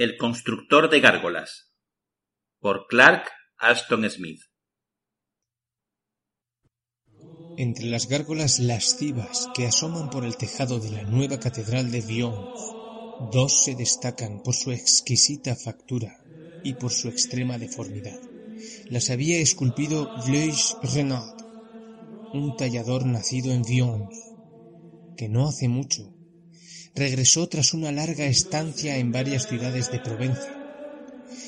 El constructor de gárgolas por Clark Ashton Smith. Entre las gárgolas lascivas que asoman por el tejado de la nueva catedral de Vions, dos se destacan por su exquisita factura y por su extrema deformidad. Las había esculpido Blaise Renard, un tallador nacido en Vions, que no hace mucho regresó tras una larga estancia en varias ciudades de Provenza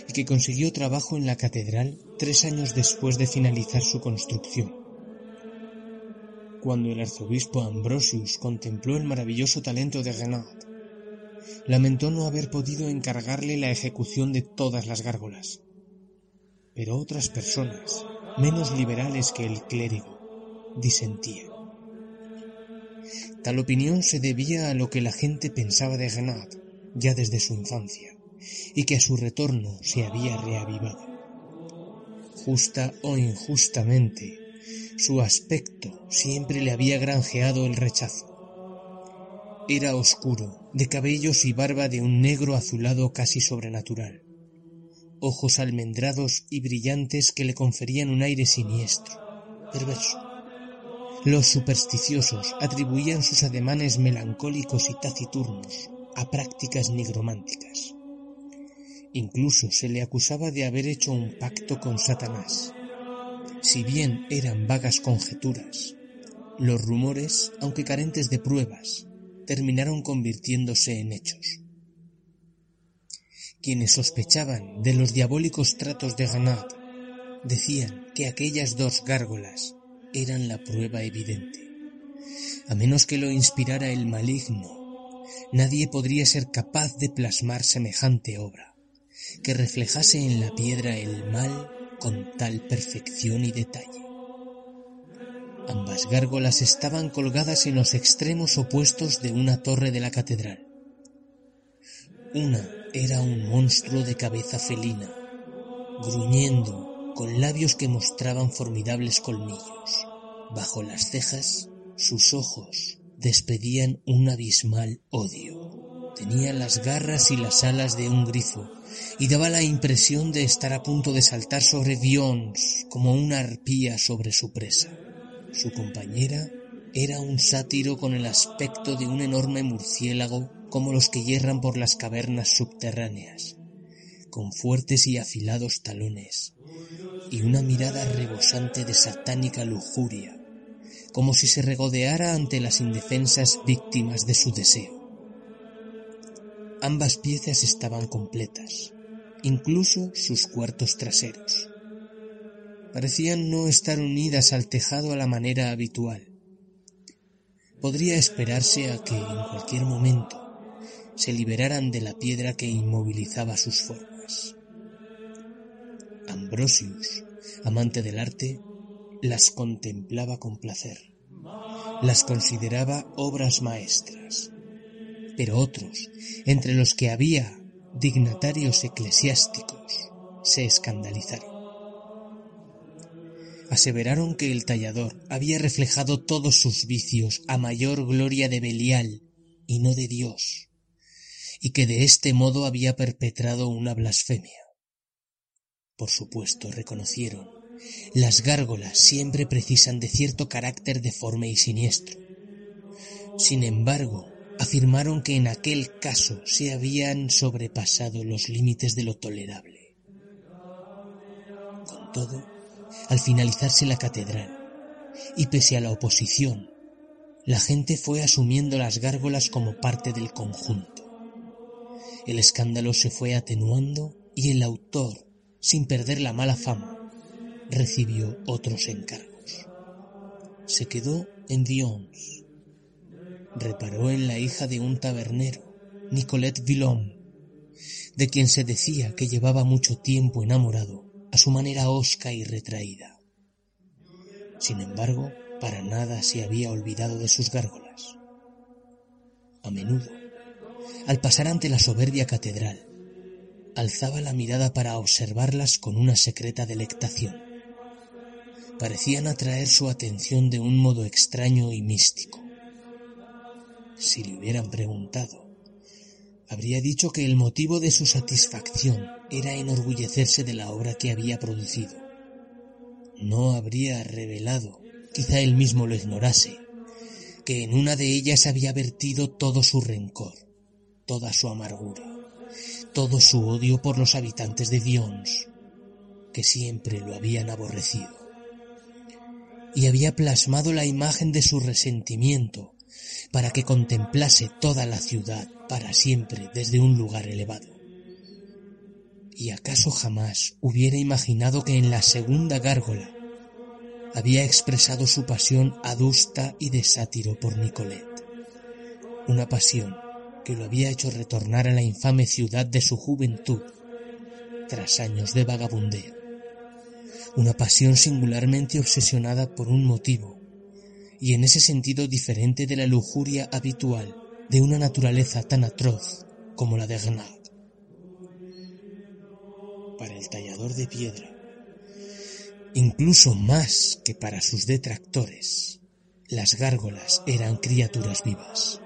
y que consiguió trabajo en la catedral tres años después de finalizar su construcción. Cuando el arzobispo Ambrosius contempló el maravilloso talento de Renard, lamentó no haber podido encargarle la ejecución de todas las gárgolas. Pero otras personas, menos liberales que el clérigo, disentían. Tal opinión se debía a lo que la gente pensaba de Renard ya desde su infancia, y que a su retorno se había reavivado. Justa o injustamente, su aspecto siempre le había granjeado el rechazo. Era oscuro, de cabellos y barba de un negro azulado casi sobrenatural, ojos almendrados y brillantes que le conferían un aire siniestro, perverso. Los supersticiosos atribuían sus ademanes melancólicos y taciturnos a prácticas nigrománticas. Incluso se le acusaba de haber hecho un pacto con Satanás. Si bien eran vagas conjeturas, los rumores, aunque carentes de pruebas, terminaron convirtiéndose en hechos. Quienes sospechaban de los diabólicos tratos de Ganad decían que aquellas dos gárgolas eran la prueba evidente. A menos que lo inspirara el maligno, nadie podría ser capaz de plasmar semejante obra, que reflejase en la piedra el mal con tal perfección y detalle. Ambas gárgolas estaban colgadas en los extremos opuestos de una torre de la catedral. Una era un monstruo de cabeza felina, gruñendo con labios que mostraban formidables colmillos. Bajo las cejas, sus ojos despedían un abismal odio. Tenía las garras y las alas de un grifo y daba la impresión de estar a punto de saltar sobre Vions como una arpía sobre su presa. Su compañera era un sátiro con el aspecto de un enorme murciélago como los que hierran por las cavernas subterráneas, con fuertes y afilados talones y una mirada rebosante de satánica lujuria, como si se regodeara ante las indefensas víctimas de su deseo. Ambas piezas estaban completas, incluso sus cuartos traseros. Parecían no estar unidas al tejado a la manera habitual. Podría esperarse a que en cualquier momento se liberaran de la piedra que inmovilizaba sus formas. Ambrosius, amante del arte, las contemplaba con placer. Las consideraba obras maestras. Pero otros, entre los que había dignatarios eclesiásticos, se escandalizaron. Aseveraron que el tallador había reflejado todos sus vicios a mayor gloria de Belial y no de Dios, y que de este modo había perpetrado una blasfemia. Por supuesto, reconocieron. Las gárgolas siempre precisan de cierto carácter deforme y siniestro. Sin embargo, afirmaron que en aquel caso se habían sobrepasado los límites de lo tolerable. Con todo, al finalizarse la catedral, y pese a la oposición, la gente fue asumiendo las gárgolas como parte del conjunto. El escándalo se fue atenuando y el autor sin perder la mala fama, recibió otros encargos. Se quedó en Dions. Reparó en la hija de un tabernero, Nicolette Villon, de quien se decía que llevaba mucho tiempo enamorado a su manera hosca y retraída. Sin embargo, para nada se había olvidado de sus gárgolas. A menudo, al pasar ante la soberbia catedral, alzaba la mirada para observarlas con una secreta delectación. Parecían atraer su atención de un modo extraño y místico. Si le hubieran preguntado, habría dicho que el motivo de su satisfacción era enorgullecerse de la obra que había producido. No habría revelado, quizá él mismo lo ignorase, que en una de ellas había vertido todo su rencor, toda su amargura, todo su odio por los habitantes de Dions, que siempre lo habían aborrecido. Y había plasmado la imagen de su resentimiento para que contemplase toda la ciudad para siempre desde un lugar elevado. ¿Y acaso jamás hubiera imaginado que en la segunda gárgola había expresado su pasión adusta y de sátiro por Nicolet? Una pasión que lo había hecho retornar a la infame ciudad de su juventud tras años de vagabundeo. Una pasión singularmente obsesionada por un motivo y en ese sentido diferente de la lujuria habitual de una naturaleza tan atroz como la de Gnad. Para el tallador de piedra, incluso más que para sus detractores, las gárgolas eran criaturas vivas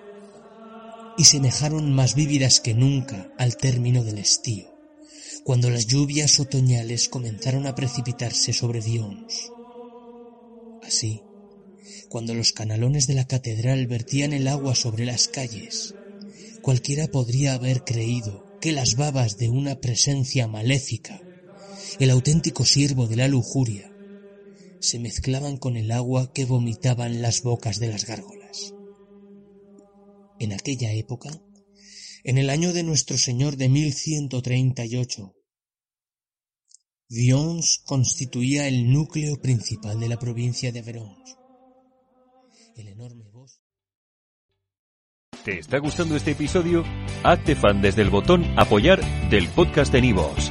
y semejaron más vívidas que nunca al término del estío, cuando las lluvias otoñales comenzaron a precipitarse sobre Dions. Así, cuando los canalones de la catedral vertían el agua sobre las calles, cualquiera podría haber creído que las babas de una presencia maléfica, el auténtico siervo de la lujuria, se mezclaban con el agua que vomitaban las bocas de las gárgolas. En aquella época, en el año de nuestro Señor de 1138, Vions constituía el núcleo principal de la provincia de Verons. El enorme. ¿Te está gustando este episodio? Hazte fan desde el botón Apoyar del podcast de Nivos.